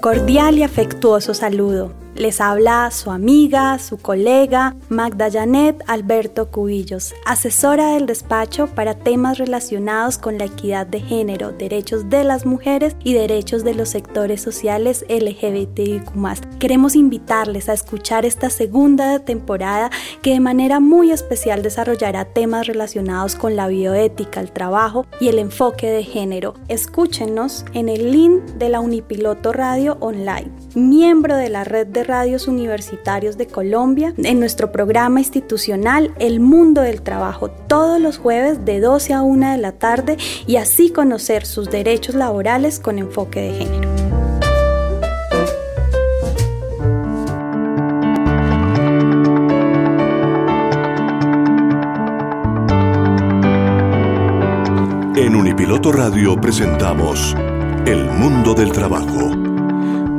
cordial y afectuoso saludo. Les habla su amiga, su colega, Magda Janet Alberto Cubillos, asesora del despacho para temas relacionados con la equidad de género, derechos de las mujeres y derechos de los sectores sociales LGBTIQ. Queremos invitarles a escuchar esta segunda temporada que de manera muy especial desarrollará temas relacionados con la bioética, el trabajo y el enfoque de género. Escúchenos en el link de la Unipiloto Radio Online, miembro de la red de radios universitarios de Colombia en nuestro programa institucional El Mundo del Trabajo todos los jueves de 12 a 1 de la tarde y así conocer sus derechos laborales con enfoque de género. En Unipiloto Radio presentamos El Mundo del Trabajo.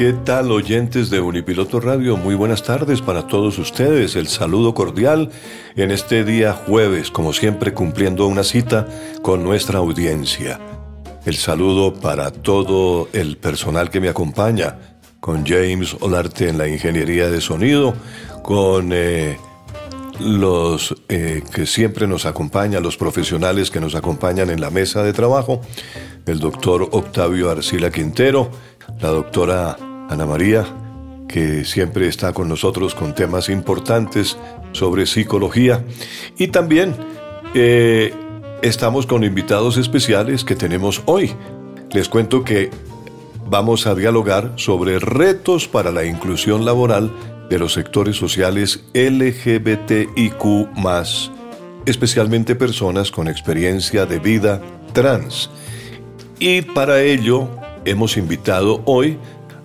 ¿Qué tal oyentes de Unipiloto Radio? Muy buenas tardes para todos ustedes. El saludo cordial en este día jueves, como siempre cumpliendo una cita con nuestra audiencia. El saludo para todo el personal que me acompaña, con James Olarte en la ingeniería de sonido, con eh, los eh, que siempre nos acompañan, los profesionales que nos acompañan en la mesa de trabajo, el doctor Octavio Arcila Quintero, la doctora Ana María, que siempre está con nosotros con temas importantes sobre psicología. Y también eh, estamos con invitados especiales que tenemos hoy. Les cuento que vamos a dialogar sobre retos para la inclusión laboral de los sectores sociales LGBTIQ, especialmente personas con experiencia de vida trans. Y para ello hemos invitado hoy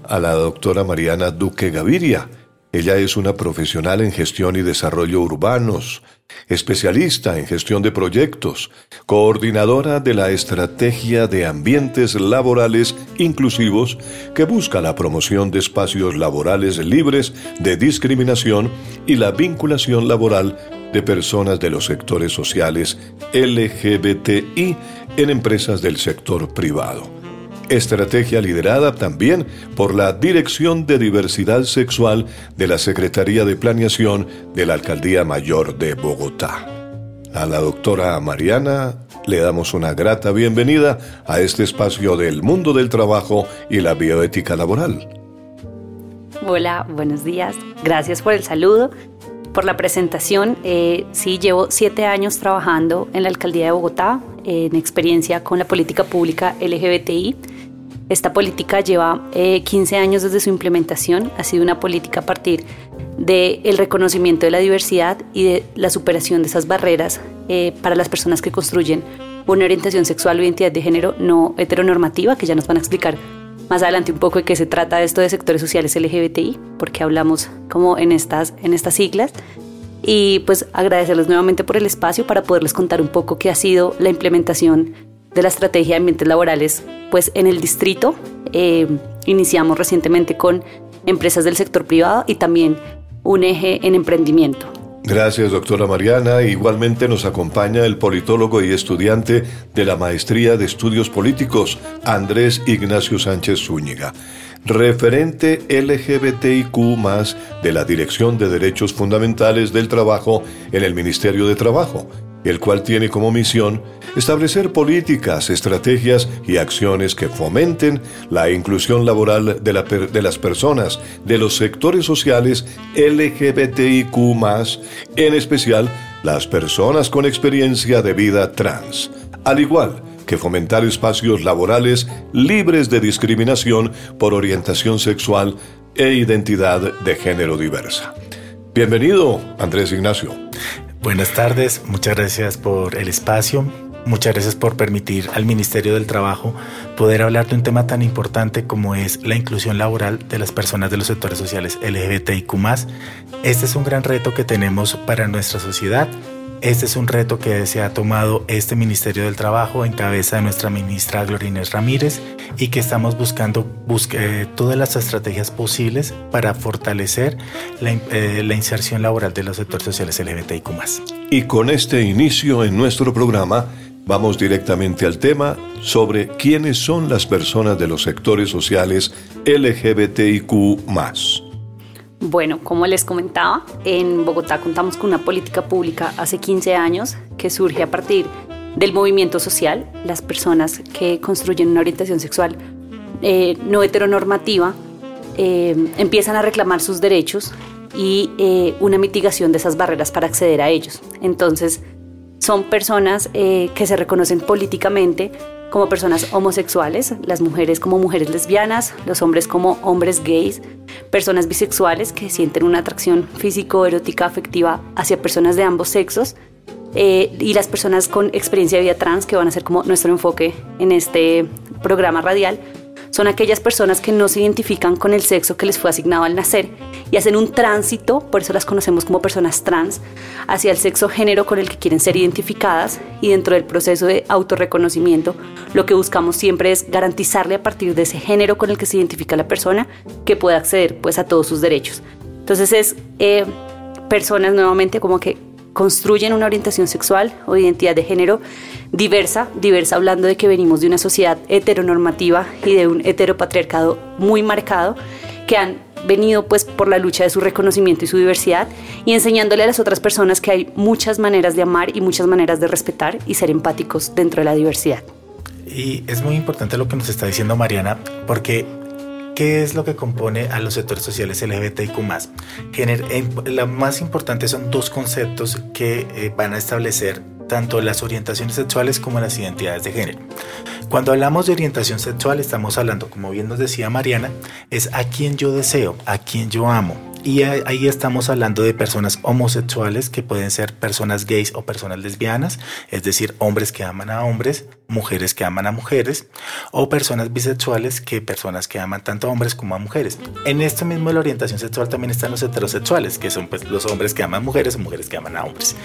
a la doctora Mariana Duque Gaviria. Ella es una profesional en gestión y desarrollo urbanos, especialista en gestión de proyectos, coordinadora de la Estrategia de Ambientes Laborales Inclusivos que busca la promoción de espacios laborales libres de discriminación y la vinculación laboral de personas de los sectores sociales LGBTI en empresas del sector privado estrategia liderada también por la Dirección de Diversidad Sexual de la Secretaría de Planeación de la Alcaldía Mayor de Bogotá. A la doctora Mariana le damos una grata bienvenida a este espacio del mundo del trabajo y la bioética laboral. Hola, buenos días. Gracias por el saludo, por la presentación. Eh, sí, llevo siete años trabajando en la Alcaldía de Bogotá, en experiencia con la política pública LGBTI esta política lleva 15 eh, años desde su implementación, ha sido una política a partir del reconocimiento de la diversidad y de la superación de esas barreras eh, para las personas que construyen una orientación sexual o identidad de género no heteronormativa, que ya nos van a explicar más adelante un poco de qué se trata esto de sectores sociales LGBTI, porque hablamos como en estas, en estas siglas. Y pues agradecerles nuevamente por el espacio para poderles contar un poco qué ha sido la implementación de la estrategia de ambientes laborales, pues en el distrito eh, iniciamos recientemente con empresas del sector privado y también un eje en emprendimiento. Gracias, doctora Mariana. Igualmente nos acompaña el politólogo y estudiante de la Maestría de Estudios Políticos, Andrés Ignacio Sánchez Zúñiga, referente LGBTIQ de la Dirección de Derechos Fundamentales del Trabajo en el Ministerio de Trabajo el cual tiene como misión establecer políticas, estrategias y acciones que fomenten la inclusión laboral de, las personas de los sectores sociales LGBTIQ, en especial las personas con experiencia de vida trans, al igual que fomentar espacios laborales libres de discriminación por orientación sexual e identidad de género diversa. Bienvenido, Andrés Ignacio. Buenas tardes, muchas gracias por el espacio. Muchas gracias por permitir al Ministerio del Trabajo poder hablar de un tema tan importante como es la inclusión laboral de las personas de los sectores sociales LGBTIQ. Este es un gran reto que tenemos para nuestra sociedad este es un reto que se ha tomado este Ministerio del Trabajo en cabeza de nuestra ministra Gloria Inés Ramírez y que estamos buscando eh, todas las estrategias posibles para fortalecer eh, la, inserción laboral de los sectores sociales LGBTIQ. Y con este inicio en nuestro programa, vamos directamente al tema sobre quiénes son las personas de los sectores sociales LGBTIQ. Bueno, como les comentaba, en Bogotá contamos con una política pública hace 15 años que surge a partir del movimiento social. Las personas que construyen una orientación sexual eh, no heteronormativa eh, empiezan a reclamar sus derechos y eh, una mitigación de esas barreras para acceder a ellos. Entonces, son personas que se reconocen políticamente como personas homosexuales, las mujeres como mujeres lesbianas, los hombres como hombres gays, personas bisexuales que sienten una atracción físico, erótica, afectiva hacia personas de ambos sexos eh, y las personas con experiencia de vida trans que van a ser como nuestro enfoque en este programa radial son aquellas personas que no se identifican con el sexo que les fue asignado al nacer y hacen un tránsito, por eso las conocemos como personas trans, hacia el sexo género con el que quieren ser identificadas y dentro del proceso de autorreconocimiento lo que buscamos siempre es garantizarle a partir de ese género con el que se identifica la persona que pueda acceder pues a todos sus derechos. Entonces es eh, personas nuevamente como que construyen una orientación sexual o identidad de género diversa, diversa hablando de que venimos de una sociedad heteronormativa y de un heteropatriarcado muy marcado, que han venido pues por la lucha de su reconocimiento y su diversidad y enseñándole a las otras personas que hay muchas maneras de amar y muchas maneras de respetar y ser empáticos dentro de la diversidad. Y es muy importante lo que nos está diciendo Mariana, porque ¿Qué es lo que compone a los sectores sociales LGBTIQ+. Lo más importante son dos conceptos que eh, van a establecer tanto las orientaciones sexuales como las identidades de género. Cuando hablamos de orientación sexual estamos hablando, como bien nos decía Mariana, es a quien yo deseo, a quien yo amo. Y ahí estamos hablando de personas homosexuales que pueden ser personas gays o personas lesbianas, es decir, hombres que aman a hombres, mujeres que aman a mujeres, o personas bisexuales que personas que aman tanto a hombres como a mujeres. En esto mismo de la orientación sexual también están los heterosexuales, que son pues, los hombres que aman mujeres o mujeres que aman a hombres.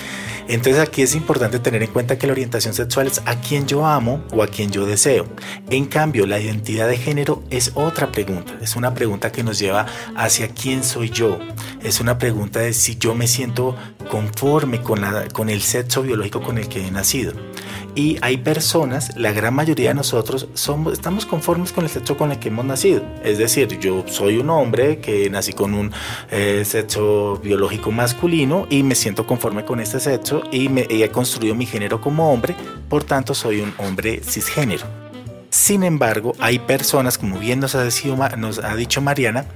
Entonces aquí es importante tener en cuenta que la orientación sexual es a quien yo amo o a quien yo deseo. En cambio, la identidad de género es otra pregunta, es una pregunta que nos lleva hacia quién soy yo es una pregunta de si yo me siento conforme con, la, con el sexo biológico con el que he nacido. Y hay personas, la gran mayoría de nosotros, somos, estamos conformes con el sexo con el que hemos nacido. Es decir, yo soy un hombre que nací con un eh, sexo biológico masculino y me siento conforme con este sexo y, me, he construido mi género como hombre, por tanto soy un hombre cisgénero. Sin embargo, hay personas, como bien nos ha, nos ha dicho Mariana,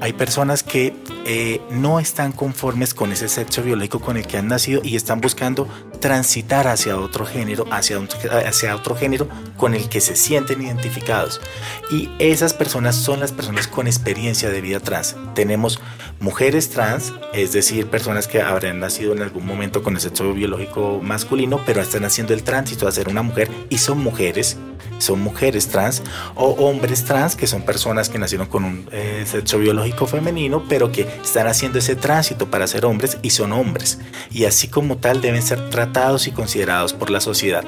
hay personas que eh, no están conformes con ese sexo biológico con el que han nacido y están buscando transitar hacia otro género, hacia, hacia otro género con el que se sienten identificados. Y esas personas son las personas con experiencia de vida trans. Tenemos mujeres trans, es decir, personas que habrán nacido en algún momento con el sexo biológico masculino, pero están haciendo el tránsito a ser una mujer y son mujeres son mujeres trans, o hombres trans, que son personas que nacieron con un eh, sexo biológico femenino, pero que están haciendo ese tránsito para ser hombres y son hombres. Y así como tal deben ser tratados y considerados por la sociedad.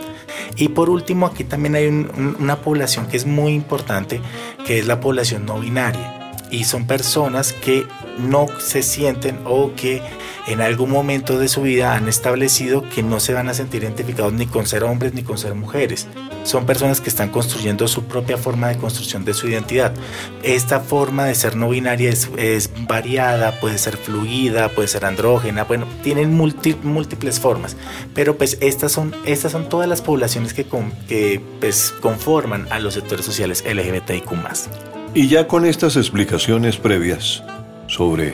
Y por último, aquí también hay una población que es muy importante, que es la población no binaria. Y son personas que no se sienten o que en algún momento de su vida han establecido que no se van a sentir identificados ni con ser hombres ni con ser mujeres. Son personas que están construyendo su propia forma de construcción de su identidad. Esta forma de ser no binaria es, variada, puede ser fluida, puede ser andrógena, bueno, tienen múltiples formas. Pero pues estas son, estas son todas las poblaciones que, que pues, conforman a los sectores sociales LGBTIQ. Y ya con estas explicaciones previas sobre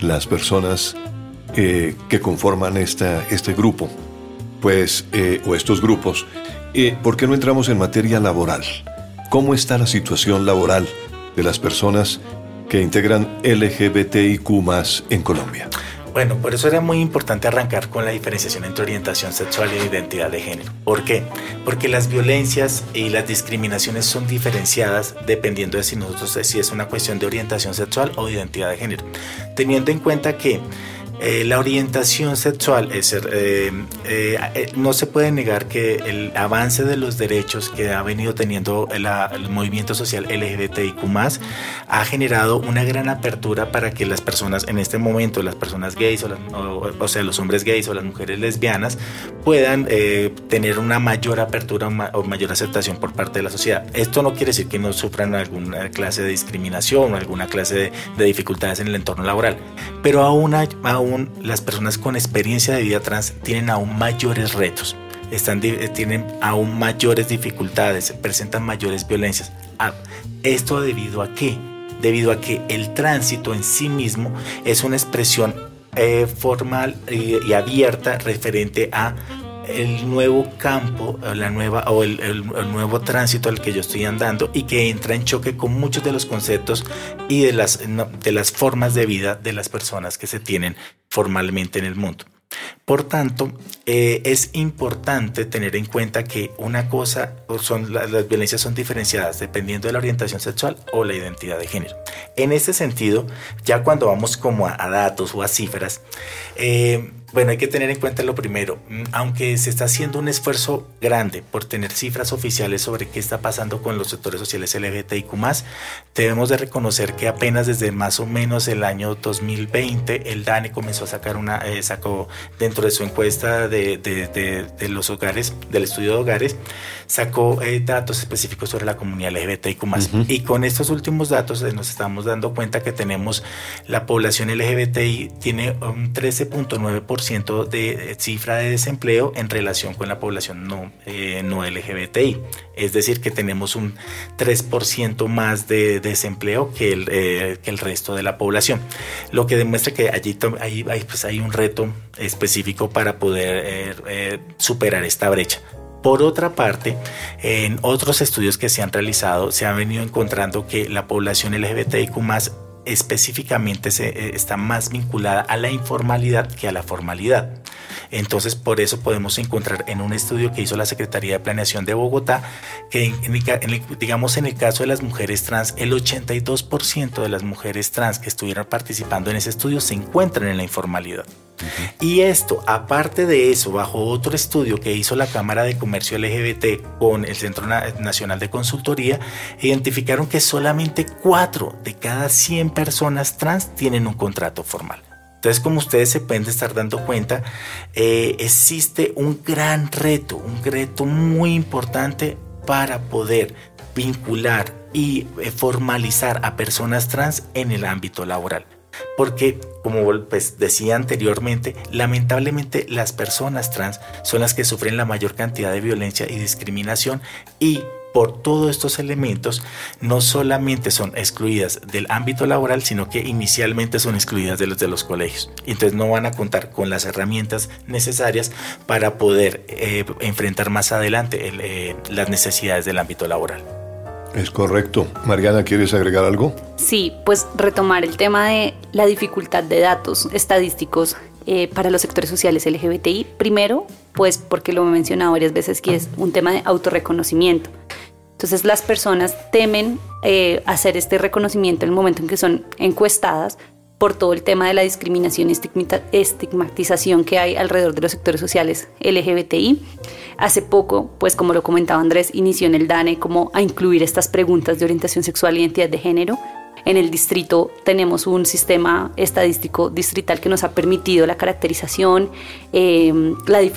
las personas eh, que conforman esta, este grupo, pues, eh, o estos grupos, eh, ¿por qué no entramos en materia laboral? ¿Cómo está la situación laboral de las personas que integran LGBTIQ en Colombia? Bueno, por eso era muy importante arrancar con la diferenciación entre orientación sexual e identidad de género. ¿Por qué? Porque las violencias y las discriminaciones son diferenciadas dependiendo de si nosotros si es una cuestión de orientación sexual o de identidad de género. Teniendo en cuenta que eh, la orientación sexual es, eh, eh, no se puede negar que el avance de los derechos que ha venido teniendo el, movimiento social LGBTIQ ha generado una gran apertura para que las personas en este momento, las personas gays o, o, sea los hombres gays o las mujeres lesbianas puedan tener una mayor apertura o mayor aceptación por parte de la sociedad. Esto no quiere decir que no sufran alguna clase de discriminación o alguna clase de, dificultades en el entorno laboral, pero aún, hay, aún las personas con experiencia de vida trans tienen aún mayores retos, eh, tienen aún mayores dificultades, presentan mayores violencias. Ah, ¿Esto debido a qué? Debido a que el tránsito en sí mismo es una expresión eh, formal y, abierta referente a el nuevo campo, la nueva, o el, nuevo tránsito al que yo estoy andando y que entra en choque con muchos de los conceptos y de las, de las formas de vida de las personas que se tienen formalmente en el mundo. Por tanto, eh, es importante tener en cuenta que una cosa son las, violencias son diferenciadas dependiendo de la orientación sexual o la identidad de género. En este sentido, ya cuando vamos como a, datos o a cifras, eh, bueno, hay que tener en cuenta lo primero, mm, aunque se está haciendo un esfuerzo grande por tener cifras oficiales sobre qué está pasando con los sectores sociales LGBTIQ+, debemos de reconocer que apenas desde más o menos el año 2020 el DANE comenzó a sacar una, eh, sacó dentro de su encuesta de, de, los hogares, del estudio de hogares, sacó eh, datos específicos sobre la comunidad LGBTIQ+. Y con estos últimos datos eh, nos estamos dando cuenta que tenemos la población LGBTI tiene un 13.9% de cifra de desempleo en relación con la población no, eh, no LGBTI. Es decir, que tenemos un 3% más de desempleo que el, eh, que el resto de la población. Lo que demuestra que allí hay, pues hay un reto específico para poder eh, superar esta brecha. Por otra parte, en otros estudios que se han realizado, se ha venido encontrando que la población LGBTIQ específicamente se, eh, está más vinculada a la informalidad que a la formalidad. Entonces, por eso podemos encontrar en un estudio que hizo la Secretaría de Planeación de Bogotá, que digamos en el caso de las mujeres trans, el 82% de las mujeres trans que estuvieron participando en ese estudio se encuentran en la informalidad. Y esto, aparte de eso, bajo otro estudio que hizo la Cámara de Comercio LGBT con el Centro Nacional de Consultoría, identificaron que solamente 4 de cada 100 personas trans tienen un contrato formal. Entonces, como ustedes se pueden estar dando cuenta, eh, existe un gran reto, un reto muy importante para poder vincular y eh, formalizar a personas trans en el ámbito laboral porque como pues, decía anteriormente, lamentablemente las personas trans son las que sufren la mayor cantidad de violencia y discriminación y por todos estos elementos no solamente son excluidas del ámbito laboral, sino que inicialmente son excluidas de los de los colegios. Entonces no van a contar con las herramientas necesarias para poder eh, enfrentar más adelante eh, las necesidades del ámbito laboral. Es correcto. Mariana, ¿quieres agregar algo? Sí, pues retomar el tema de la dificultad de datos estadísticos eh, para los sectores sociales LGBTI. Primero, pues porque lo he mencionado varias veces, que es un tema de autorreconocimiento. Entonces las personas temen eh, hacer este reconocimiento en el momento en que son encuestadas por todo el tema de la discriminación y estigmatización que hay alrededor de los sectores sociales LGBTI. Hace poco, pues como lo comentaba Andrés, inició en el DANE como a incluir estas preguntas de orientación sexual e identidad de género En el distrito tenemos un sistema estadístico distrital que nos ha permitido la caracterización, eh,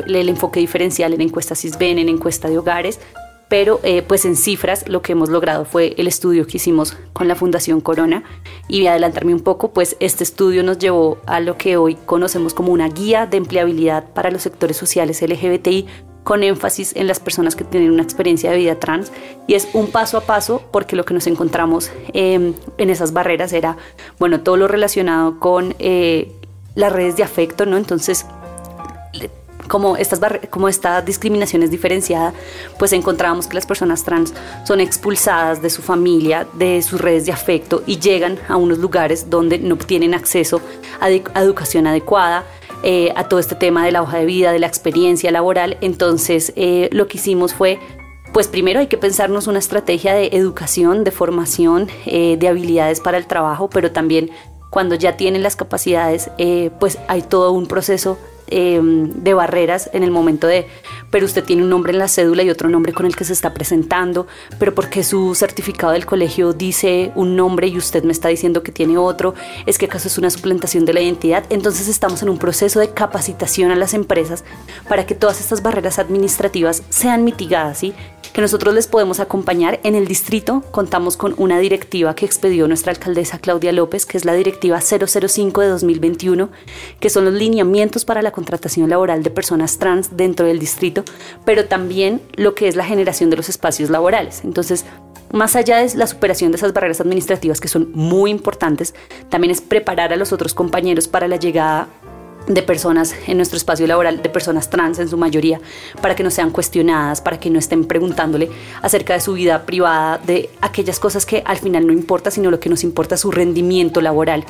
el enfoque diferencial en encuestas CISBEN, en encuesta de hogares, pero eh, pues en cifras lo que hemos logrado fue el estudio que hicimos con la Fundación Corona y voy a adelantarme un poco, pues este estudio nos llevó a lo que hoy conocemos como una guía de empleabilidad para los sectores sociales LGBTI con énfasis en las personas que tienen una experiencia de vida trans y es un paso a paso porque lo que nos encontramos em, en esas barreras era, bueno, todo lo relacionado con eh, las redes de afecto, ¿no? Entonces, como, estas como esta discriminación es diferenciada, pues encontrábamos que las personas trans son expulsadas de su familia, de sus redes de afecto y llegan a unos lugares donde no tienen acceso a, educación adecuada, eh, a todo este tema de la hoja de vida, de la experiencia laboral. Entonces, eh, lo que hicimos fue pues primero hay que pensarnos una estrategia de educación, de formación, eh, de habilidades para el trabajo, pero también cuando ya tienen las capacidades, pues hay todo un proceso Em, de barreras en el momento de, pero usted tiene un nombre en la cédula y otro nombre con el que se está presentando, pero porque su certificado del colegio dice un nombre y usted me está diciendo que tiene otro, es que acaso es una suplantación de la identidad. Entonces estamos en un proceso de capacitación a las empresas para que todas estas barreras administrativas sean mitigadas, ¿sí? Que nosotros les podemos acompañar. En el distrito contamos con una directiva que expedió nuestra alcaldesa Claudia López, que es la directiva 005 de 2021, que son los lineamientos para la contratación laboral de personas trans dentro del distrito, pero también lo que es la generación de los espacios laborales. Entonces, más allá de la superación de esas barreras administrativas que son muy importantes, también es preparar a los otros compañeros para la llegada de personas en nuestro espacio laboral, de personas trans en su mayoría, para que no sean cuestionadas, para que no estén preguntándole acerca de su vida privada, de aquellas cosas que al final no importa, sino lo que nos importa es su rendimiento laboral.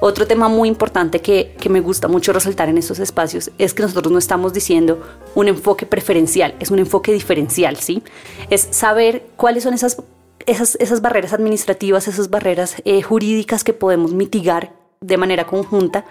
Otro tema muy importante que, que me gusta mucho resaltar en estos espacios es que nosotros no estamos diciendo un enfoque preferencial, es un enfoque diferencial, ¿sí? Es saber cuáles son esas esas, esas, barreras administrativas, esas barreras eh, jurídicas que podemos mitigar de manera conjunta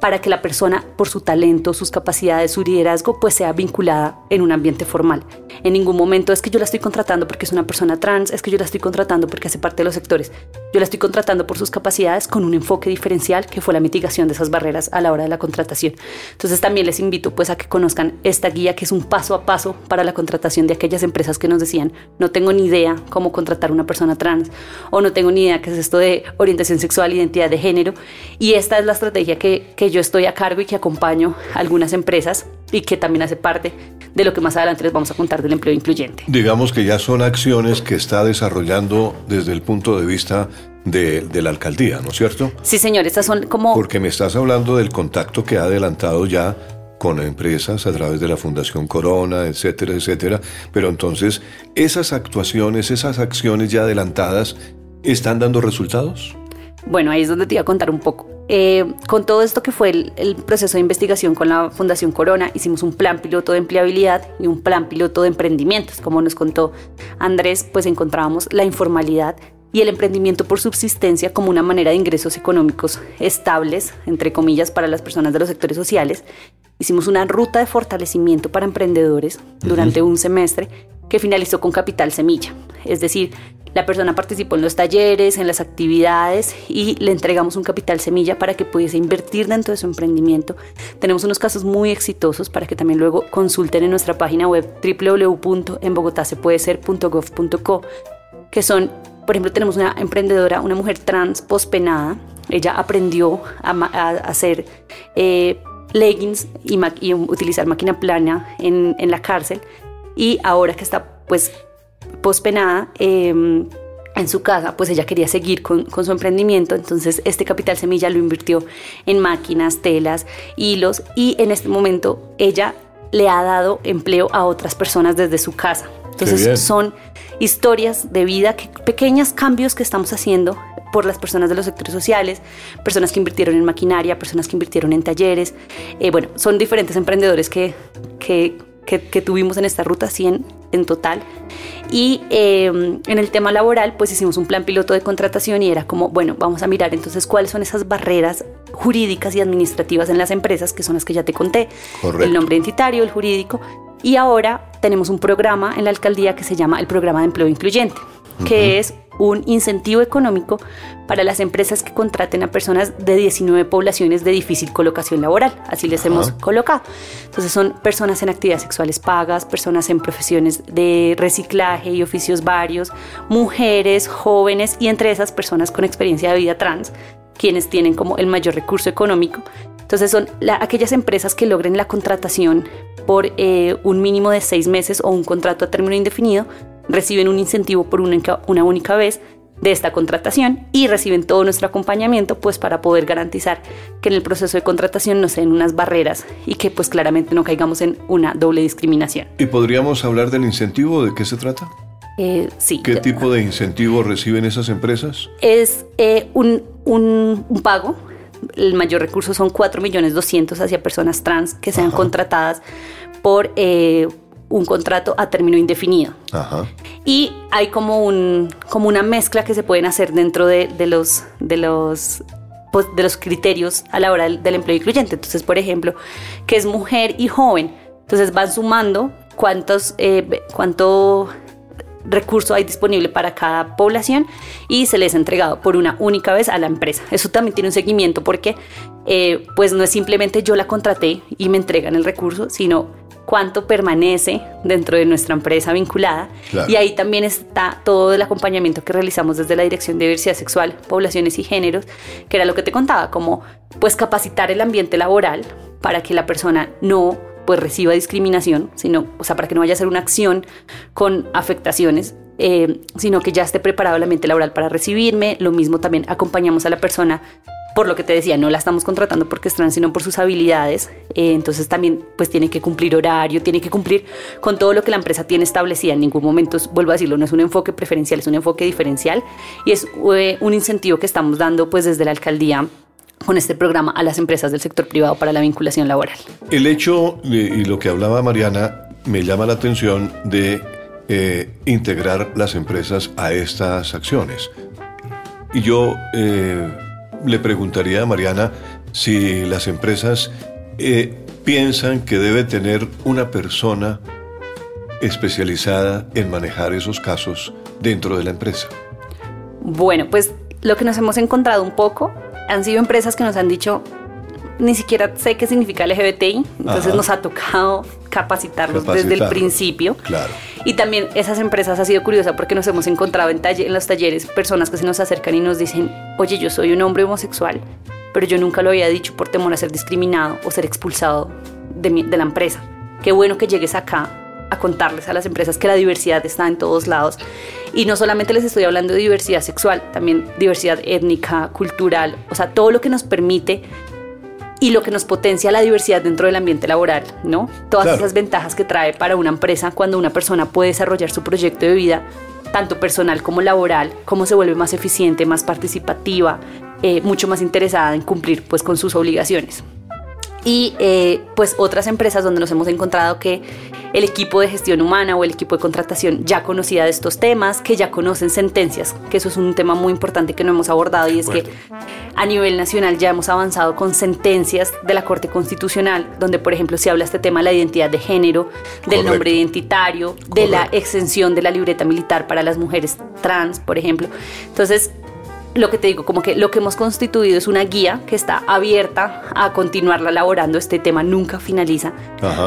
para que la persona, por su talento, sus capacidades, su liderazgo, pues sea vinculada en un ambiente formal. En ningún momento es que yo la estoy contratando porque es una persona trans, es que yo la estoy contratando porque hace parte de los sectores. Yo la estoy contratando por sus capacidades con un enfoque diferencial que fue la mitigación de esas barreras a la hora de la contratación. Entonces también les invito pues a que conozcan esta guía que es un paso a paso para la contratación de aquellas empresas que nos decían, no tengo ni idea cómo contratar una persona trans o no tengo ni idea qué es esto de orientación sexual, identidad de género y esta es la estrategia que, que yo estoy a cargo y que acompaño a algunas empresas y que también hace parte de lo que más adelante les vamos a contar del empleo incluyente. Digamos que ya son acciones que está desarrollando desde el punto de vista de, de, la alcaldía, ¿no es cierto? Sí, señor, estas son como... Porque me estás hablando del contacto que ha adelantado ya con empresas a través de la Fundación Corona, etcétera, etcétera. Pero entonces, ¿esas actuaciones, esas acciones ya adelantadas, están dando resultados? Bueno, ahí es donde te iba a contar un poco. Eh, con todo esto que fue el, proceso de investigación con la Fundación Corona, hicimos un plan piloto de empleabilidad y un plan piloto de emprendimientos. Como nos contó Andrés, pues encontrábamos la informalidad y el emprendimiento por subsistencia como una manera de ingresos económicos estables, entre comillas, para las personas de los sectores sociales. Hicimos una ruta de fortalecimiento para emprendedores durante un semestre que finalizó con Capital Semilla, es decir, la persona participó en los talleres, en las actividades y le entregamos un capital semilla para que pudiese invertir dentro de su emprendimiento. Tenemos unos casos muy exitosos para que también luego consulten en nuestra página web www.enbogotasepuedeser.gov.co, que son, por ejemplo, tenemos una emprendedora, una mujer trans pospenada. Ella aprendió a, hacer eh, leggings y, utilizar máquina plana en la cárcel y ahora que está pues pospenada, em, en su casa, pues ella quería seguir con, su emprendimiento, entonces este capital semilla lo invirtió en máquinas, telas, hilos y en este momento ella le ha dado empleo a otras personas desde su casa. Entonces son historias de vida, que, pequeños cambios que estamos haciendo por las personas de los sectores sociales, personas que invirtieron en maquinaria, personas que invirtieron en talleres. Eh, bueno, son diferentes emprendedores que, que que, tuvimos en esta ruta, 100 en total. Y em, en el tema laboral, pues hicimos un plan piloto de contratación y era como, bueno, vamos a mirar entonces cuáles son esas barreras jurídicas y administrativas en las empresas, que son las que ya te conté, el nombre identitario, el jurídico. Y ahora tenemos un programa en la alcaldía que se llama el Programa de Empleo Incluyente, que es un incentivo económico para las empresas que contraten a personas de 19 poblaciones de difícil colocación laboral, así les hemos colocado. Entonces son personas en actividades sexuales pagas, personas en profesiones de reciclaje y oficios varios, mujeres, jóvenes y entre esas personas con experiencia de vida trans, quienes tienen como el mayor recurso económico. Entonces son aquellas empresas que logren la contratación por eh, un mínimo de seis meses o un contrato a término indefinido, reciben un incentivo por una, una única vez de esta contratación y reciben todo nuestro acompañamiento pues para poder garantizar que en el proceso de contratación no sean unas barreras y que pues claramente no caigamos en una doble discriminación. ¿Y podríamos hablar del incentivo? ¿De qué se trata? Eh, sí. ¿Qué tipo de incentivo reciben esas empresas? Es eh, un, un, un, pago el mayor recurso son 4 millones 200 hacia personas trans que sean contratadas por eh, un contrato a término indefinido. Y hay como, un, como una mezcla que se pueden hacer dentro de, los, de, los, pues, de los criterios a la hora del, empleo incluyente. Entonces, por ejemplo, que es mujer y joven. Entonces van sumando cuántos, eh, cuánto recurso hay disponible para cada población y se les ha entregado por una única vez a la empresa. Eso también tiene un seguimiento porque eh, pues no es simplemente yo la contraté y me entregan el recurso, sino cuánto permanece dentro de nuestra empresa vinculada. Y ahí también está todo el acompañamiento que realizamos desde la Dirección de Diversidad Sexual, Poblaciones y Géneros, que era lo que te contaba, como pues capacitar el ambiente laboral para que la persona no pues reciba discriminación, sino, o sea, para que no vaya a ser una acción con afectaciones, eh, sino que ya esté preparado el ambiente laboral para recibirme. Lo mismo también acompañamos a la persona por lo que te decía, no la estamos contratando porque es trans, sino por sus habilidades. Eh, entonces también pues tiene que cumplir horario, tiene que cumplir con todo lo que la empresa tiene establecida. En ningún momento, vuelvo a decirlo, no es un enfoque preferencial, es un enfoque diferencial y es eh, un incentivo que estamos dando pues desde la alcaldía con este programa a las empresas del sector privado para la vinculación laboral. El hecho, y lo que hablaba Mariana, me llama la atención de eh, integrar las empresas a estas acciones. Y yo eh, le preguntaría a Mariana si las empresas eh, piensan que debe tener una persona especializada en manejar esos casos dentro de la empresa. Bueno, pues lo que nos hemos encontrado un poco han sido empresas que nos han dicho, ni siquiera sé qué significa LGBTI, entonces nos ha tocado capacitarlos desde el principio. Claro. Y también esas empresas ha sido curiosa porque nos hemos encontrado en, en los talleres personas que se nos acercan y nos dicen, oye, yo soy un hombre homosexual, pero yo nunca lo había dicho por temor a ser discriminado o ser expulsado de, de la empresa. Qué bueno que llegues acá a contarles a las empresas que la diversidad está en todos lados. Y no solamente les estoy hablando de diversidad sexual, también diversidad étnica, cultural, o sea, todo lo que nos permite y lo que nos potencia la diversidad dentro del ambiente laboral, ¿no? Todas esas ventajas que trae para una empresa cuando una persona puede desarrollar su proyecto de vida, tanto personal como laboral, cómo se vuelve más eficiente, más participativa, eh, mucho más interesada en cumplir pues con sus obligaciones y eh, pues otras empresas donde nos hemos encontrado que el equipo de gestión humana o el equipo de contratación ya conocía de estos temas, que ya conocen sentencias, que eso es un tema muy importante que no hemos abordado y es que a nivel nacional ya hemos avanzado con sentencias de la Corte Constitucional, donde por ejemplo se habla este tema de la identidad de género, del nombre identitario, de la exención de la libreta militar para las mujeres trans, por ejemplo. Entonces, lo que te digo, como que lo que hemos constituido es una guía que está abierta a continuarla elaborando. Este tema nunca finaliza,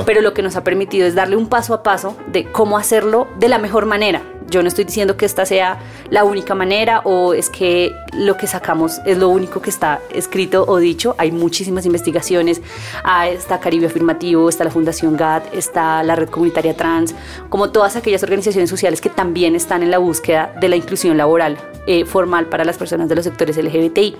pero lo que nos ha permitido es darle un paso a paso de cómo hacerlo de la mejor manera. Yo no estoy diciendo que esta sea la única manera o es que lo que sacamos es lo único que está escrito o dicho. Hay muchísimas investigaciones. Ah, está Caribe Afirmativo, está la Fundación GATT, está la Red Comunitaria Trans, como todas aquellas organizaciones sociales que también están en la búsqueda de la inclusión laboral eh, formal para las personas de los sectores LGBTI.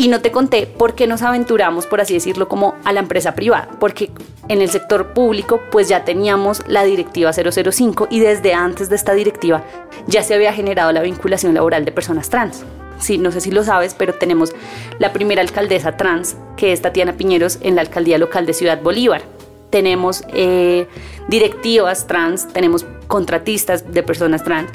Y no te conté por qué nos aventuramos, por así decirlo, como a la empresa privada, porque en el sector público pues ya teníamos la directiva 005 y desde antes de esta directiva ya se había generado la vinculación laboral de personas trans. Sí, no sé si lo sabes, pero tenemos la primera alcaldesa trans, que es Tatiana Piñeros, en la alcaldía local de Ciudad Bolívar. Tenemos eh, directivas trans, tenemos contratistas de personas trans.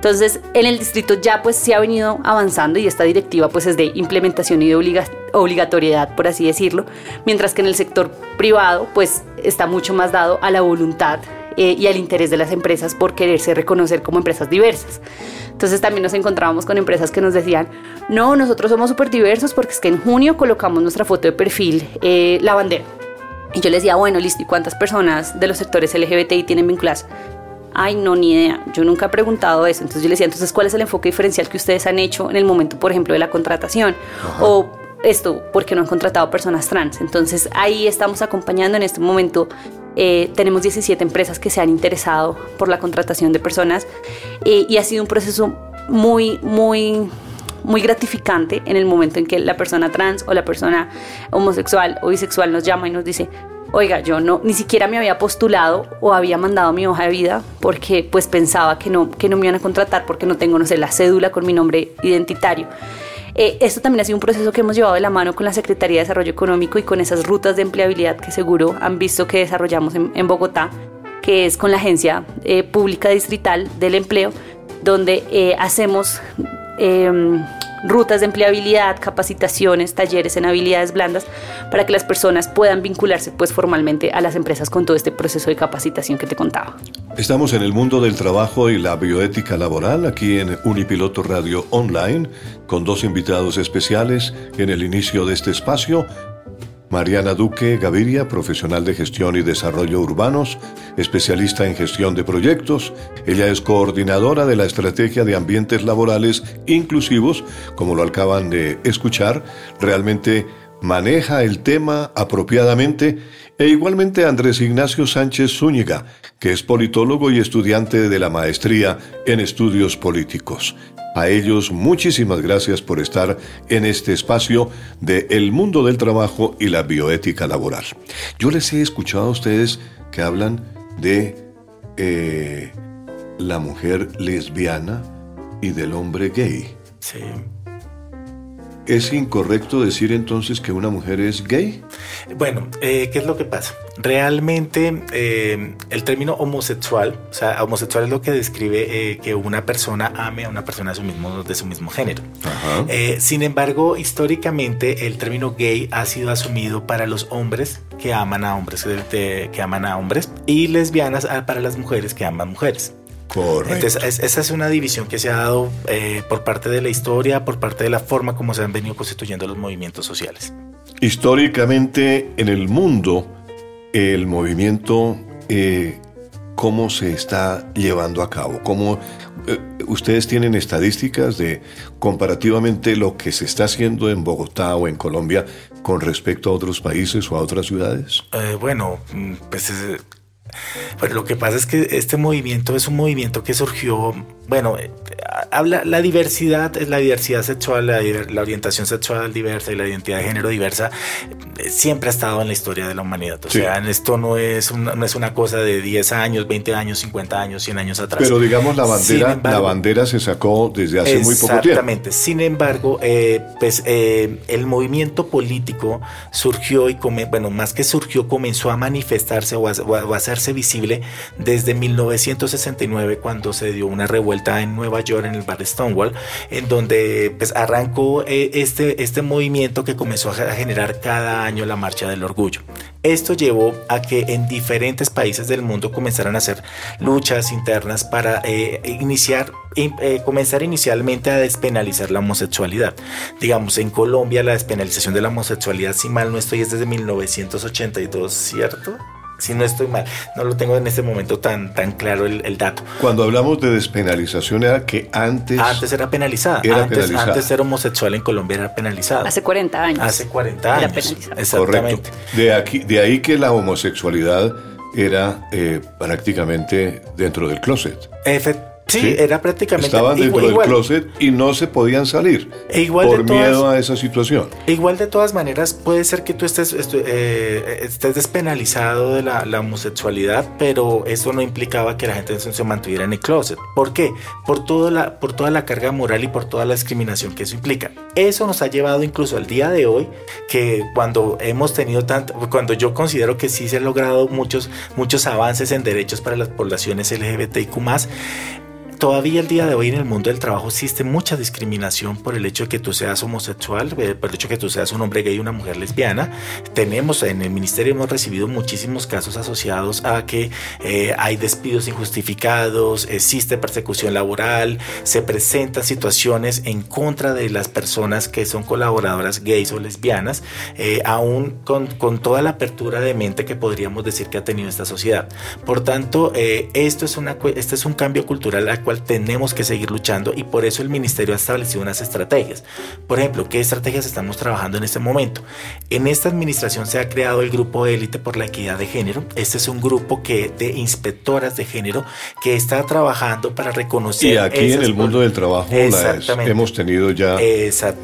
Entonces, en el distrito ya pues se ha venido avanzando y esta directiva pues es de implementación y de obligatoriedad, por así decirlo, mientras que en el sector privado pues está mucho más dado a la voluntad eh, y al interés de las empresas por quererse reconocer como empresas diversas. Entonces también nos encontrábamos con empresas que nos decían, no, nosotros somos súper diversos porque es que en junio colocamos nuestra foto de perfil eh, la bandera. Y yo les decía, bueno, listo, ¿y cuántas personas de los sectores LGBTI tienen vinculadas? Ay, no, ni idea. Yo nunca he preguntado eso. Entonces yo le decía, entonces, ¿cuál es el enfoque diferencial que ustedes han hecho en el momento, por ejemplo, de la contratación? O esto, porque no han contratado personas trans. Entonces ahí estamos acompañando en este momento. Eh, tenemos 17 empresas que se han interesado por la contratación de personas eh, y ha sido un proceso muy, muy muy gratificante en el momento en que la persona trans o la persona homosexual o bisexual nos llama y nos dice, oiga, yo no, ni siquiera me había postulado o había mandado mi hoja de vida porque pues pensaba que no, que no me iban a contratar porque no tengo, no sé, la cédula con mi nombre identitario. Eh, esto también ha sido un proceso que hemos llevado de la mano con la Secretaría de Desarrollo Económico y con esas rutas de empleabilidad que seguro han visto que desarrollamos en, Bogotá, que es con la Agencia eh, Pública Distrital del Empleo, donde eh, hacemos em, rutas de empleabilidad, capacitaciones, talleres en habilidades blandas para que las personas puedan vincularse pues formalmente a las empresas con todo este proceso de capacitación que te contaba. Estamos en el mundo del trabajo y la bioética laboral aquí en Unipiloto Radio Online con dos invitados especiales en el inicio de este espacio Mariana Duque Gaviria, profesional de gestión y desarrollo urbanos, especialista en gestión de proyectos. Ella es coordinadora de la estrategia de ambientes laborales inclusivos, como lo acaban de escuchar. Realmente maneja el tema apropiadamente. E igualmente Andrés Ignacio Sánchez Zúñiga, que es politólogo y estudiante de la maestría en estudios políticos. A ellos muchísimas gracias por estar en este espacio de El mundo del trabajo y la bioética laboral. Yo les he escuchado a ustedes que hablan de eh, la mujer lesbiana y del hombre gay. Sí. ¿Es incorrecto decir entonces que una mujer es gay? Bueno, eh, ¿qué es lo que pasa? Realmente eh, el término homosexual, o sea, homosexual es lo que describe eh, que una persona ame a una persona de su mismo, de su mismo género. sin embargo, históricamente el término gay ha sido asumido para los hombres que aman a hombres, que aman a hombres, y lesbianas para las mujeres que aman mujeres. Entonces, esa es una división que se ha dado eh, por parte de la historia, por parte de la forma como se han venido constituyendo los movimientos sociales. Históricamente en el mundo, el movimiento, eh, ¿cómo se está llevando a cabo? ¿Cómo, eh, ¿Ustedes tienen estadísticas de comparativamente lo que se está haciendo en Bogotá o en Colombia con respecto a otros países o a otras ciudades? bueno, mm, pues pero lo que pasa es que este movimiento es un movimiento que surgió, bueno, eh, habla la diversidad, es la diversidad sexual, la, orientación sexual diversa y la identidad de género diversa, eh, siempre ha estado en la historia de la humanidad. O sea, esto no es, una, no es una cosa de 10 años, 20 años, 50 años, 100 años atrás. Pero digamos, la bandera, la bandera se sacó desde hace muy poco tiempo. Exactamente. Sin embargo, eh, pues el movimiento político surgió y, bueno, más que surgió, comenzó a manifestarse o a, o a hacerse visible desde 1969 cuando se dio una revuelta en Nueva York en el bar Stonewall, en donde pues, arrancó eh, este, este movimiento que comenzó a generar cada año la Marcha del Orgullo. Esto llevó a que en diferentes países del mundo comenzaran a hacer luchas internas para eh, iniciar, eh, comenzar inicialmente a despenalizar la homosexualidad. Digamos, en Colombia la despenalización de la homosexualidad, si mal no estoy, es desde 1982, ¿cierto? Si no estoy mal. No lo tengo en este momento tan, tan claro el, dato. Cuando hablamos de despenalización era que antes... Antes era penalizada. antes, antes ser homosexual en Colombia era penalizado. Hace 40 años. Hace 40 años. Era penalizado. Exactamente. De, aquí, de ahí que la homosexualidad era eh, prácticamente dentro del closet. Efectivamente Sí, era prácticamente estaban dentro del closet y no se podían salir e igual por miedo a esa situación. Igual de todas maneras puede ser que tú estés, eh, estés despenalizado de la, homosexualidad, pero eso no implicaba que la gente se mantuviera en el closet. ¿Por qué? Por toda la por toda la carga moral y por toda la discriminación que eso implica. Eso nos ha llevado incluso al día de hoy que cuando hemos tenido tanto, cuando yo considero que sí se han logrado muchos muchos avances en derechos para las poblaciones LGBTIQ todavía el día de hoy en el mundo del trabajo existe mucha discriminación por el hecho de que tú seas homosexual, eh, por el hecho de que tú seas un hombre gay y una mujer lesbiana. Tenemos en el ministerio hemos recibido muchísimos casos asociados a que eh, hay despidos injustificados, existe persecución laboral, se presentan situaciones en contra de las personas que son colaboradoras gays o lesbianas, eh, aún con, con, toda la apertura de mente que podríamos decir que ha tenido esta sociedad. Por tanto, esto es una, este es un cambio cultural al cual tenemos que seguir luchando y por eso el ministerio ha establecido unas estrategias. Por ejemplo, ¿qué estrategias estamos trabajando en este momento? En esta administración se ha creado el grupo élite por la equidad de género. Este es un grupo que de inspectoras de género que está trabajando para reconocer. Y aquí en el mundo del trabajo hemos tenido ya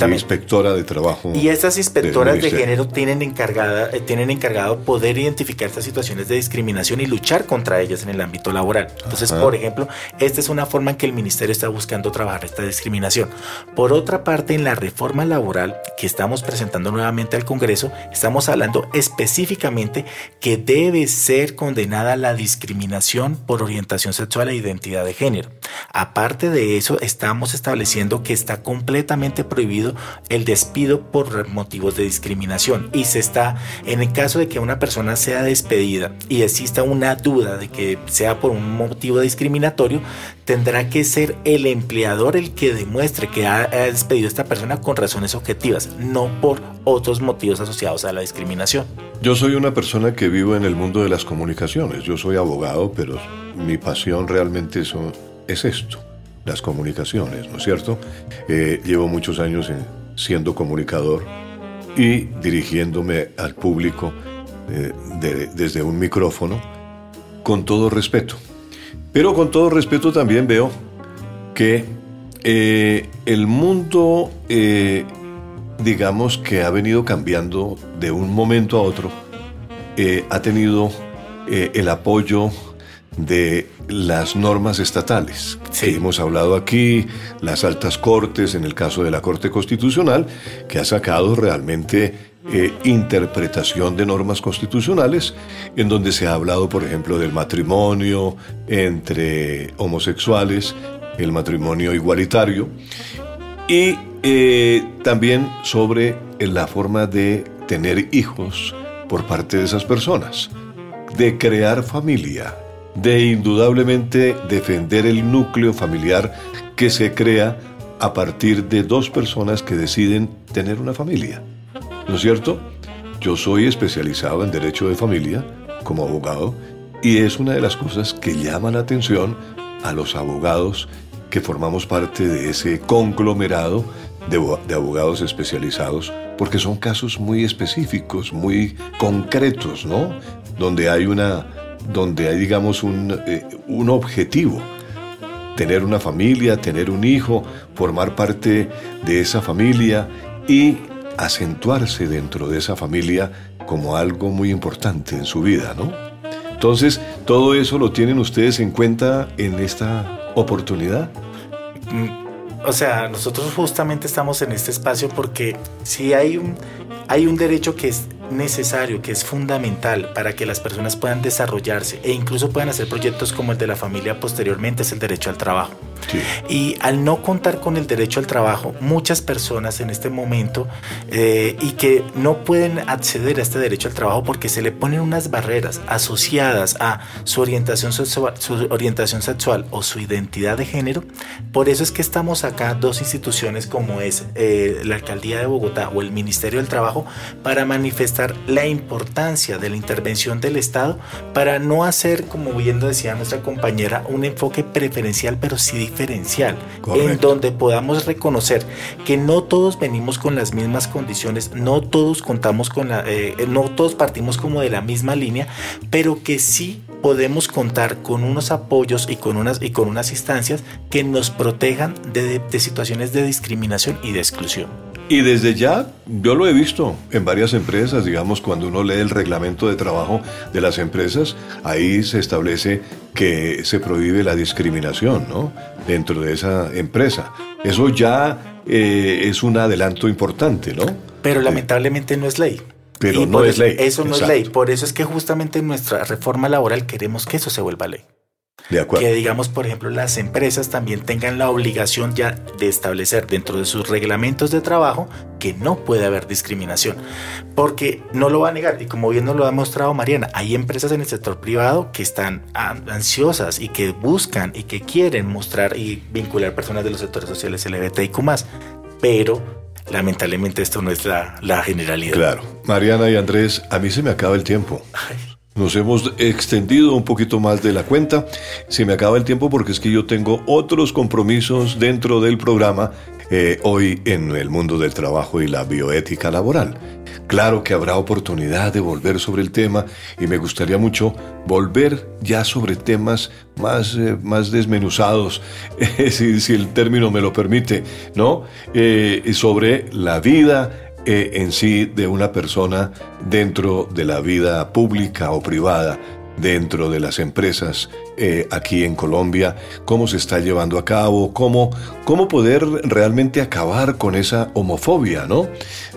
inspectora de trabajo. Y estas inspectoras de género tienen encargada, eh, tienen encargado poder identificar estas situaciones de discriminación y luchar contra ellas en el ámbito laboral. Entonces, por ejemplo, esta es una forma en que el ministerio está buscando trabajar esta discriminación. Por otra parte, en la reforma laboral que estamos presentando nuevamente al Congreso, estamos hablando específicamente que debe ser condenada la discriminación por orientación sexual e identidad de género. Aparte de eso, estamos estableciendo que está completamente prohibido el despido por motivos de discriminación y se está, en el caso de que una persona sea despedida y exista una duda de que sea por un motivo discriminatorio, tendrá que ser el empleador el que demuestre que ha, despedido a esta persona con razones objetivas, no por otros motivos asociados a la discriminación. Yo soy una persona que vivo en el mundo de las comunicaciones. Yo soy abogado, pero mi pasión realmente es esto, las comunicaciones, ¿no es cierto? Eh, llevo muchos años siendo comunicador y dirigiéndome al público eh, desde un micrófono con todo respeto. Pero con todo respeto también veo que eh, el mundo, eh, digamos que ha venido cambiando de un momento a otro, eh, ha tenido el apoyo de las normas estatales. Sí. hemos hablado aquí, las altas cortes, en el caso de la Corte Constitucional, que ha sacado realmente eh, interpretación de normas constitucionales, en donde se ha hablado, por ejemplo, del matrimonio entre homosexuales, el matrimonio igualitario, y eh, también sobre la forma de tener hijos por parte de esas personas, de crear familia, de indudablemente defender el núcleo familiar que se crea a partir de dos personas que deciden tener una familia. ¿No es cierto? Yo soy especializado en derecho de familia como abogado y es una de las cosas que llama la atención a los abogados que formamos parte de ese conglomerado de, abogados especializados, porque son casos muy específicos, muy concretos, ¿no? Donde hay una, donde hay, digamos, un, eh, un objetivo tener una familia, tener un hijo, formar parte de esa familia y acentuarse dentro de esa familia como algo muy importante en su vida, ¿no? Entonces, ¿todo eso lo tienen ustedes en cuenta en esta oportunidad? Mm, o sea, nosotros justamente estamos en este espacio porque si hay un, hay un derecho que es necesario, que es fundamental para que las personas puedan desarrollarse e incluso puedan hacer proyectos como el de la familia posteriormente, es el derecho al trabajo. Y al no contar con el derecho al trabajo, muchas personas en este momento eh, y que no pueden acceder a este derecho al trabajo porque se le ponen unas barreras asociadas a su orientación sexual, su orientación sexual o su identidad de género. Por eso es que estamos acá dos instituciones como es eh, la Alcaldía de Bogotá o el Ministerio del Trabajo para manifestar la importancia de la intervención del Estado para no hacer, como bien decía nuestra compañera, un enfoque preferencial, pero sí diferencial, en donde podamos reconocer que no todos venimos con las mismas condiciones, no todos contamos con la, eh, no todos partimos como de la misma línea, pero que sí podemos contar con unos apoyos y con unas, y con unas instancias que nos protejan de, de situaciones de discriminación y de exclusión. Y desde ya, yo lo he visto en varias empresas, digamos, cuando uno lee el reglamento de trabajo de las empresas, ahí se establece que se prohíbe la discriminación, ¿no? Dentro de esa empresa. Eso ya eh, es un adelanto importante, ¿no? Pero lamentablemente no es ley. Pero no es ley. Eso no es ley. Por eso es que justamente en nuestra reforma laboral queremos que eso se vuelva ley. De acuerdo. Que digamos, por ejemplo, las empresas también tengan la obligación ya de establecer dentro de sus reglamentos de trabajo que no puede haber discriminación. Porque no lo va a negar, y como bien nos lo ha mostrado Mariana, hay empresas en el sector privado que están ansiosas y que buscan y que quieren mostrar y vincular personas de los sectores sociales LGBTIQ pero lamentablemente esto no es la, la generalidad. Claro. Mariana y Andrés, a mí se me acaba el tiempo. Nos hemos extendido un poquito más de la cuenta. Se me acaba el tiempo porque es que yo tengo otros compromisos dentro del programa eh, hoy en el mundo del trabajo y la bioética laboral. Claro que habrá oportunidad de volver sobre el tema y me gustaría mucho volver ya sobre temas más, eh, más desmenuzados, si, el término me lo permite, ¿no? Eh, sobre la vida eh, en sí de una persona dentro de la vida pública o privada, dentro de las empresas eh, aquí en Colombia, cómo se está llevando a cabo, cómo, cómo poder realmente acabar con esa homofobia, ¿no?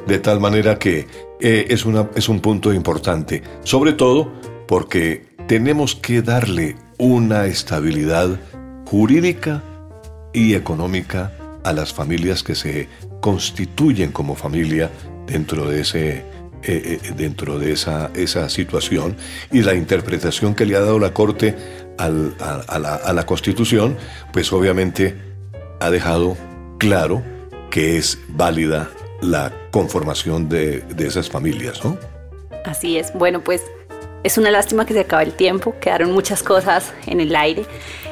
De tal manera que eh, es, una, es un punto importante, sobre todo porque tenemos que darle una estabilidad jurídica y económica a las familias que se constituyen como familia dentro de ese eh, eh, dentro de esa, esa situación y la interpretación que le ha dado la Corte a, la, Constitución, pues obviamente ha dejado claro que es válida la conformación de, de esas familias, ¿no? Así es. Bueno, pues es una lástima que se acabe el tiempo, quedaron muchas cosas en el aire.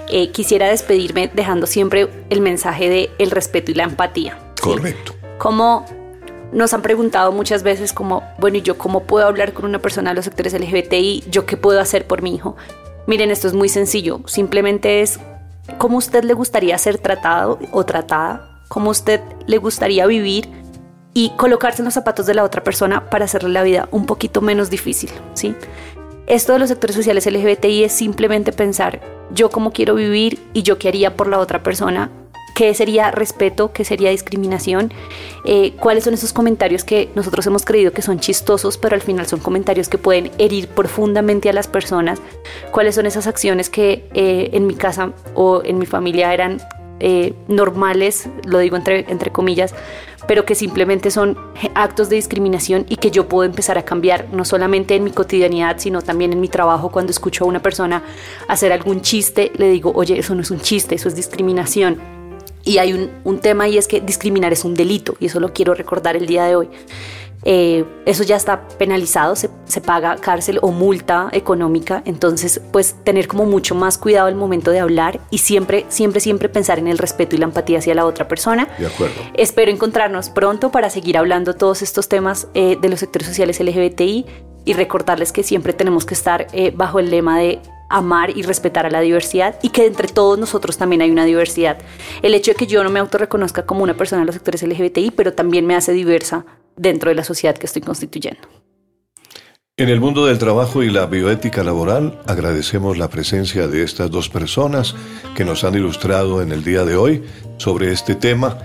Eh, quisiera despedirme dejando siempre el mensaje de el respeto y la empatía. Correcto. Como nos han preguntado muchas veces como, bueno, ¿y yo cómo puedo hablar con una persona de los sectores LGBTI? ¿Yo qué puedo hacer por mi hijo? Miren, esto es muy sencillo. Simplemente es cómo usted le gustaría ser tratado o tratada, cómo usted le gustaría vivir y colocarse en los zapatos de la otra persona para hacerle la vida un poquito menos difícil, ¿sí? Esto de los sectores sociales LGBTI es simplemente pensar yo cómo quiero vivir y yo qué haría por la otra persona, qué sería respeto, qué sería discriminación, eh, cuáles son esos comentarios que nosotros hemos creído que son chistosos, pero al final son comentarios que pueden herir profundamente a las personas, cuáles son esas acciones que eh, en mi casa o en mi familia eran eh, normales, lo digo entre, entre comillas, pero que simplemente son actos de discriminación y que yo puedo empezar a cambiar, no solamente en mi cotidianidad, sino también en mi trabajo. Cuando escucho a una persona hacer algún chiste, le digo, oye, eso no es un chiste, eso es discriminación. Y hay un, un tema y es que discriminar es un delito, y eso lo quiero recordar el día de hoy. Eh, eso ya está penalizado, se, paga cárcel o multa económica, entonces pues tener como mucho más cuidado el momento de hablar y siempre, siempre, siempre pensar en el respeto y la empatía hacia la otra persona. De acuerdo. Espero encontrarnos pronto para seguir hablando todos estos temas eh, de los sectores sociales LGBTI y recordarles que siempre tenemos que estar eh, bajo el lema de amar y respetar a la diversidad y que entre todos nosotros también hay una diversidad. El hecho de que yo no me autorreconozca como una persona de los sectores LGBTI, pero también me hace diversa dentro de la sociedad que estoy constituyendo. En el mundo del trabajo y la bioética laboral agradecemos la presencia de estas dos personas que nos han ilustrado en el día de hoy sobre este tema.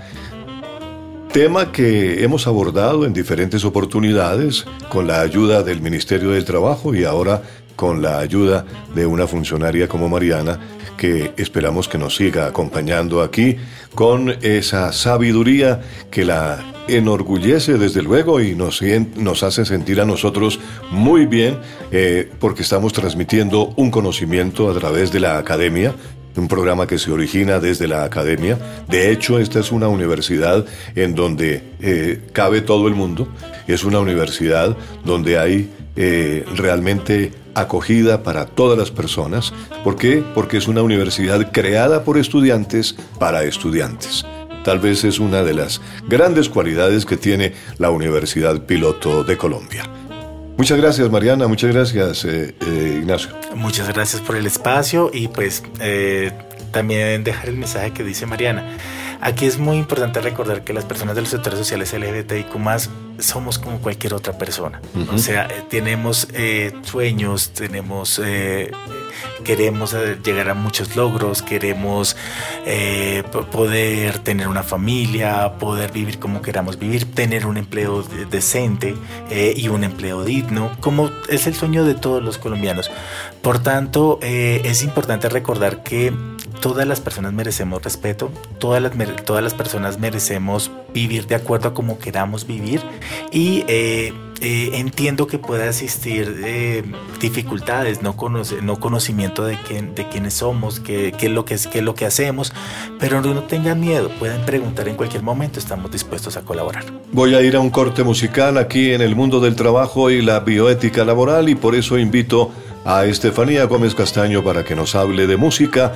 Tema que hemos abordado en diferentes oportunidades con la ayuda del Ministerio del Trabajo y ahora con la ayuda de una funcionaria como Mariana que esperamos que nos siga acompañando aquí con esa sabiduría que la enorgullece desde luego y nos, nos hace sentir a nosotros muy bien eh, porque estamos transmitiendo un conocimiento a través de la academia, un programa que se origina desde la academia. De hecho, esta es una universidad en donde eh, cabe todo el mundo, es una universidad donde hay eh, realmente acogida para todas las personas. ¿Por qué? Porque es una universidad creada por estudiantes para estudiantes. Tal vez es una de las grandes cualidades que tiene la Universidad Piloto de Colombia. Muchas gracias Mariana, muchas gracias eh, eh, Ignacio. Muchas gracias por el espacio y pues eh, también dejar el mensaje que dice Mariana. Aquí es muy importante recordar que las personas de los sectores sociales LGBTIQ somos como cualquier otra persona. O sea, eh, tenemos eh, sueños, tenemos, eh, queremos llegar a muchos logros, queremos poder tener una familia, poder vivir como queramos vivir, tener un empleo decente y un empleo digno, como es el sueño de todos los colombianos. Por tanto, es importante recordar que todas las personas merecemos respeto, todas las, todas las personas merecemos vivir de acuerdo a como queramos vivir y eh, eh, entiendo que pueda existir eh, dificultades, no, no conocimiento de, quién, de quiénes somos, qué, es lo que es, qué es lo que hacemos, pero no tengan miedo, pueden preguntar en cualquier momento, estamos dispuestos a colaborar. Voy a ir a un corte musical aquí en el mundo del trabajo y la bioética laboral y por eso invito a Estefanía Gómez Castaño para que nos hable de música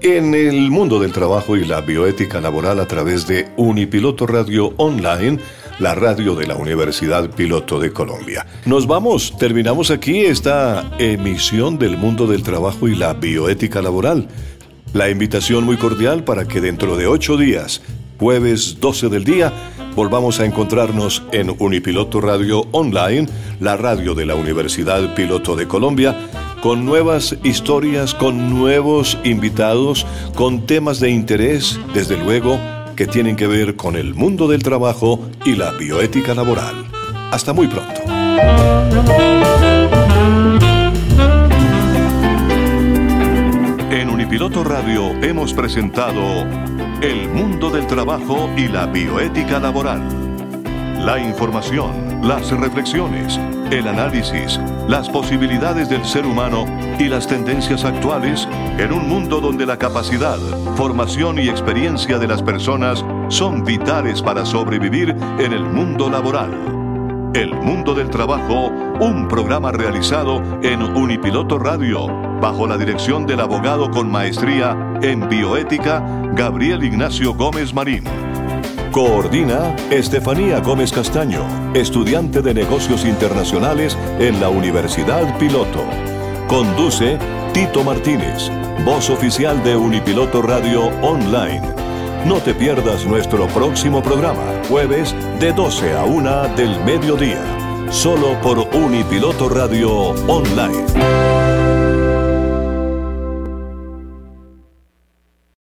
en el mundo del trabajo y la bioética laboral a través de Unipiloto Radio Online, la radio de la Universidad Piloto de Colombia. Nos vamos, terminamos aquí esta emisión del mundo del trabajo y la bioética laboral. La invitación muy cordial para que dentro de ocho días, jueves 12 del día, volvamos a encontrarnos en Unipiloto Radio Online, la radio de la Universidad Piloto de Colombia, con nuevas historias, con nuevos invitados, con temas de interés, desde luego, que tienen que ver con el mundo del trabajo y la bioética laboral. Hasta muy pronto. En Unipiloto Radio hemos presentado El mundo del trabajo y la bioética laboral. La información, las reflexiones, el análisis, las posibilidades del ser humano y las tendencias actuales en un mundo donde la capacidad, formación y experiencia de las personas son vitales para sobrevivir en el mundo laboral. El Mundo del Trabajo, un programa realizado en Unipiloto Radio, bajo la dirección del abogado con maestría en bioética, Gabriel Ignacio Gómez Marín. Coordina Estefanía Gómez Castaño, estudiante de negocios internacionales en la Universidad Piloto. Conduce Tito Martínez, voz oficial de Unipiloto Radio Online. No te pierdas nuestro próximo programa, jueves de 12 a 1 del mediodía, solo por Unipiloto Radio Online.